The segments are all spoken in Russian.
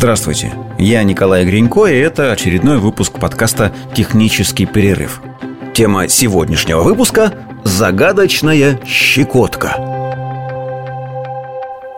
Здравствуйте, я Николай Гринько, и это очередной выпуск подкаста «Технический перерыв». Тема сегодняшнего выпуска – загадочная щекотка.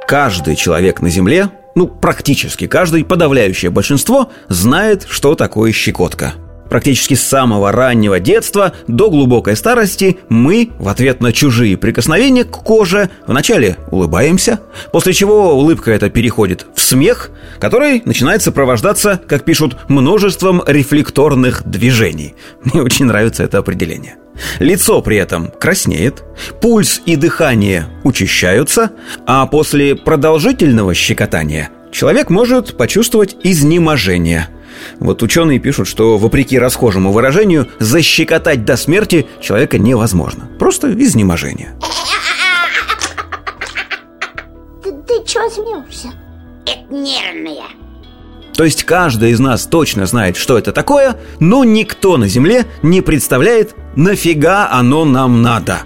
Каждый человек на Земле, ну практически каждый, подавляющее большинство, знает, что такое щекотка – Практически с самого раннего детства до глубокой старости мы, в ответ на чужие прикосновения к коже, вначале улыбаемся, после чего улыбка эта переходит в смех, который начинает сопровождаться, как пишут, множеством рефлекторных движений. Мне очень нравится это определение. Лицо при этом краснеет, пульс и дыхание учащаются, а после продолжительного щекотания человек может почувствовать изнеможение – вот ученые пишут, что вопреки расхожему выражению, защекотать до смерти человека невозможно. Просто изнеможение. Ты, ты чего смеешься? Это нервная. То есть каждый из нас точно знает, что это такое, но никто на Земле не представляет, нафига оно нам надо.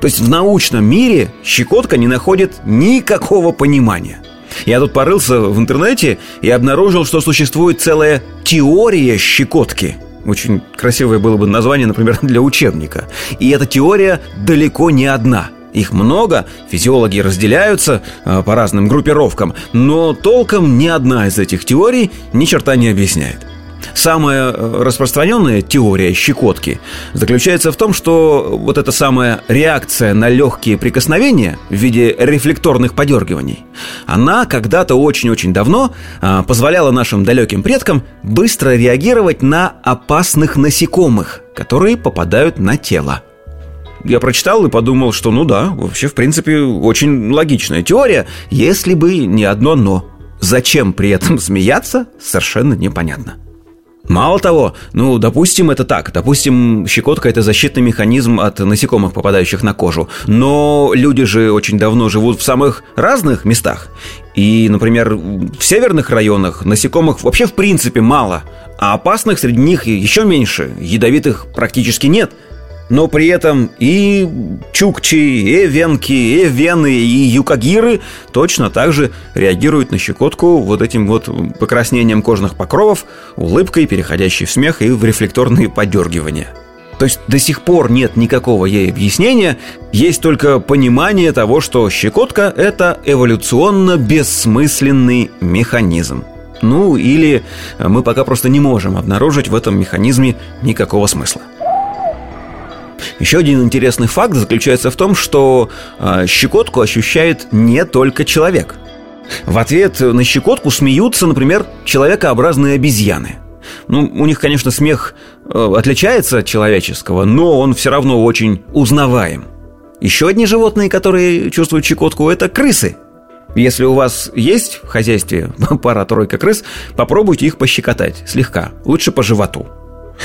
То есть в научном мире щекотка не находит никакого понимания. Я тут порылся в интернете и обнаружил, что существует целая теория щекотки. Очень красивое было бы название, например, для учебника. И эта теория далеко не одна. Их много, физиологи разделяются э, по разным группировкам, но толком ни одна из этих теорий ни черта не объясняет. Самая э, распространенная теория щекотки заключается в том, что вот эта самая реакция на легкие прикосновения в виде рефлекторных подергиваний, она когда-то очень-очень давно а, позволяла нашим далеким предкам быстро реагировать на опасных насекомых, которые попадают на тело. Я прочитал и подумал, что ну да, вообще в принципе очень логичная теория, если бы не одно «но». Зачем при этом смеяться, совершенно непонятно. Мало того, ну, допустим, это так. Допустим, щекотка – это защитный механизм от насекомых, попадающих на кожу. Но люди же очень давно живут в самых разных местах. И, например, в северных районах насекомых вообще в принципе мало, а опасных среди них еще меньше, ядовитых практически нет – но при этом и чукчи, и венки, и вены, и юкагиры точно так же реагируют на щекотку вот этим вот покраснением кожных покровов, улыбкой, переходящей в смех и в рефлекторные подергивания. То есть до сих пор нет никакого ей объяснения, есть только понимание того, что щекотка – это эволюционно бессмысленный механизм. Ну, или мы пока просто не можем обнаружить в этом механизме никакого смысла. Еще один интересный факт заключается в том, что э, щекотку ощущает не только человек. В ответ на щекотку смеются, например, человекообразные обезьяны. Ну, у них, конечно, смех э, отличается от человеческого, но он все равно очень узнаваем. Еще одни животные, которые чувствуют щекотку, это крысы. Если у вас есть в хозяйстве пара-тройка крыс, попробуйте их пощекотать слегка, лучше по животу.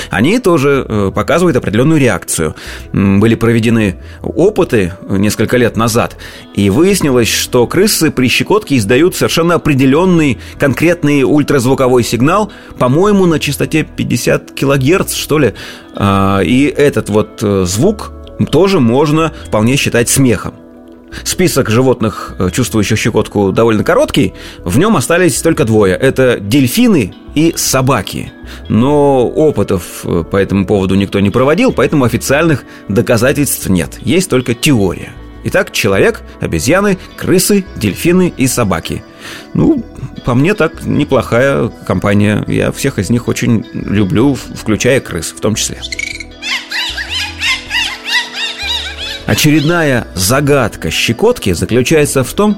Они тоже э, показывают определенную реакцию. Были проведены опыты несколько лет назад, и выяснилось, что крысы при щекотке издают совершенно определенный конкретный ультразвуковой сигнал, по-моему, на частоте 50 килогерц, что ли. А, и этот вот э, звук тоже можно вполне считать смехом. Список животных, э, чувствующих щекотку, довольно короткий. В нем остались только двое. Это дельфины и собаки. Но опытов э, по этому поводу никто не проводил, поэтому официальных доказательств нет. Есть только теория. Итак, человек, обезьяны, крысы, дельфины и собаки. Ну, по мне так неплохая компания. Я всех из них очень люблю, включая крыс в том числе. Очередная загадка щекотки заключается в том,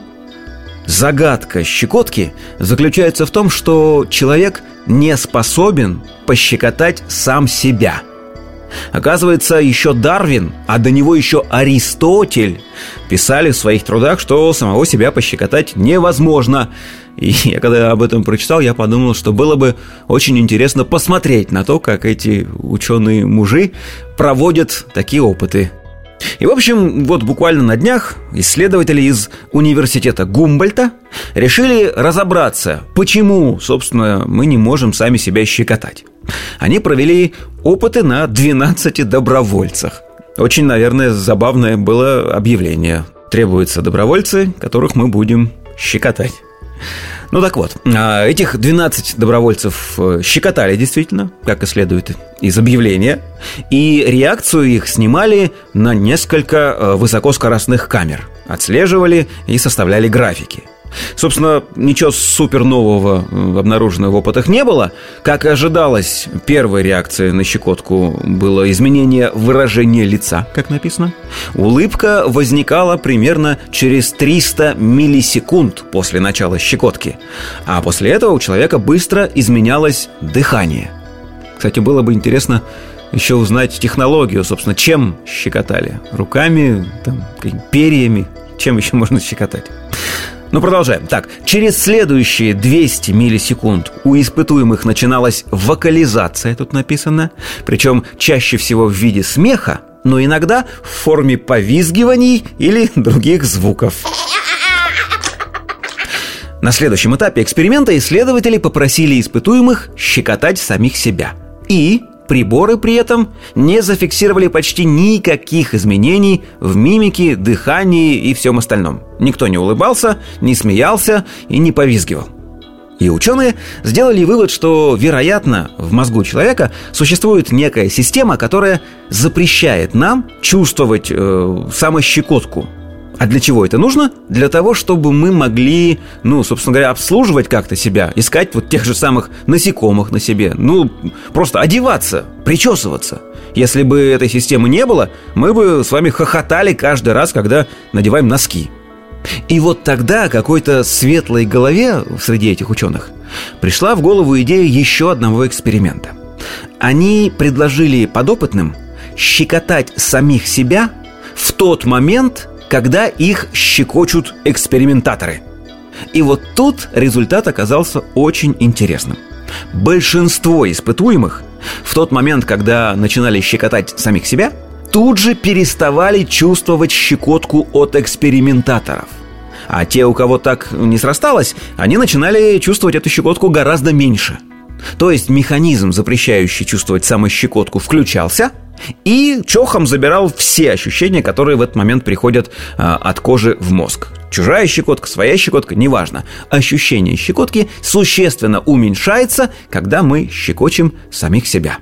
загадка щекотки заключается в том, что человек не способен пощекотать сам себя. Оказывается, еще Дарвин, а до него еще Аристотель писали в своих трудах, что самого себя пощекотать невозможно. И я когда об этом прочитал, я подумал, что было бы очень интересно посмотреть на то, как эти ученые мужи проводят такие опыты и, в общем, вот буквально на днях исследователи из университета Гумбольта решили разобраться, почему, собственно, мы не можем сами себя щекотать. Они провели опыты на 12 добровольцах. Очень, наверное, забавное было объявление. Требуются добровольцы, которых мы будем щекотать. Ну так вот, а, этих 12 добровольцев э, щекотали действительно, как и следует из объявления, и реакцию их снимали на несколько э, высокоскоростных камер, отслеживали и составляли графики – Собственно, ничего супер нового э, обнаружено в опытах не было. Как и ожидалось, первой реакцией на щекотку было изменение выражения лица, как написано. Улыбка возникала примерно через 300 миллисекунд после начала щекотки. А после этого у человека быстро изменялось дыхание. Кстати, было бы интересно еще узнать технологию, собственно, чем щекотали. Руками, там, перьями, чем еще можно щекотать. Ну, продолжаем. Так, через следующие 200 миллисекунд у испытуемых начиналась вокализация, тут написано, причем чаще всего в виде смеха, но иногда в форме повизгиваний или других звуков. На следующем этапе эксперимента исследователи попросили испытуемых щекотать самих себя. И Приборы при этом не зафиксировали почти никаких изменений в мимике, дыхании и всем остальном. Никто не улыбался, не смеялся и не повизгивал. И ученые сделали вывод, что, вероятно, в мозгу человека существует некая система, которая запрещает нам чувствовать э, самощекотку, а для чего это нужно? Для того, чтобы мы могли, ну, собственно говоря, обслуживать как-то себя, искать вот тех же самых насекомых на себе, ну, просто одеваться, причесываться. Если бы этой системы не было, мы бы с вами хохотали каждый раз, когда надеваем носки. И вот тогда какой-то светлой голове среди этих ученых пришла в голову идея еще одного эксперимента. Они предложили подопытным щекотать самих себя в тот момент, когда их щекочут экспериментаторы. И вот тут результат оказался очень интересным. Большинство испытуемых в тот момент, когда начинали щекотать самих себя, тут же переставали чувствовать щекотку от экспериментаторов. А те, у кого так не срасталось, они начинали чувствовать эту щекотку гораздо меньше. То есть механизм, запрещающий чувствовать самощекотку, включался – и чохом забирал все ощущения, которые в этот момент приходят а, от кожи в мозг. Чужая щекотка, своя щекотка, неважно. Ощущение щекотки существенно уменьшается, когда мы щекочем самих себя.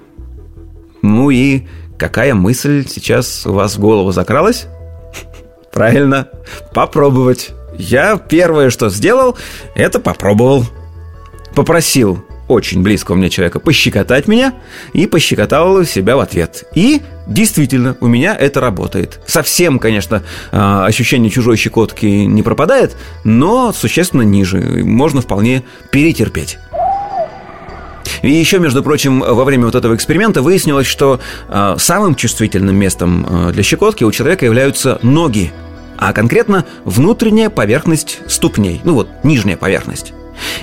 Ну и какая мысль сейчас у вас в голову закралась? Правильно, попробовать. Я первое, что сделал, это попробовал. Попросил очень близкого мне человека пощекотать меня и пощекотал себя в ответ. И действительно, у меня это работает. Совсем, конечно, а, ощущение чужой щекотки не пропадает, но существенно ниже. Можно вполне перетерпеть. И еще, между прочим, во время вот этого эксперимента выяснилось, что э, самым чувствительным местом э, для щекотки у человека являются ноги, а конкретно внутренняя поверхность ступней, ну вот нижняя поверхность.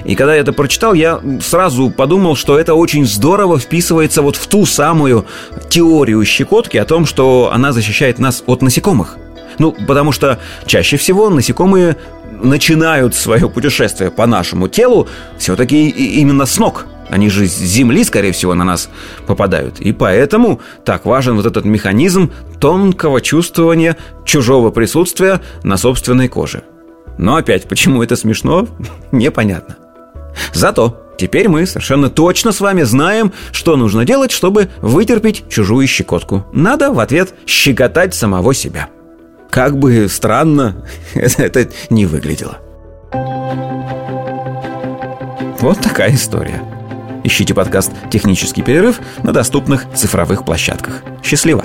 И когда я это прочитал, я сразу подумал, что это очень здорово вписывается вот в ту самую теорию щекотки о том, что она защищает нас от насекомых. Ну, потому что чаще всего насекомые начинают свое путешествие по нашему телу все-таки именно с ног. Они же с земли, скорее всего, на нас попадают. И поэтому так важен вот этот механизм тонкого чувствования чужого присутствия на собственной коже. Но опять, почему это смешно, непонятно. Зато теперь мы совершенно точно с вами знаем, что нужно делать, чтобы вытерпеть чужую щекотку. Надо в ответ щекотать самого себя. Как бы странно это не выглядело. Вот такая история. Ищите подкаст «Технический перерыв» на доступных цифровых площадках. Счастливо!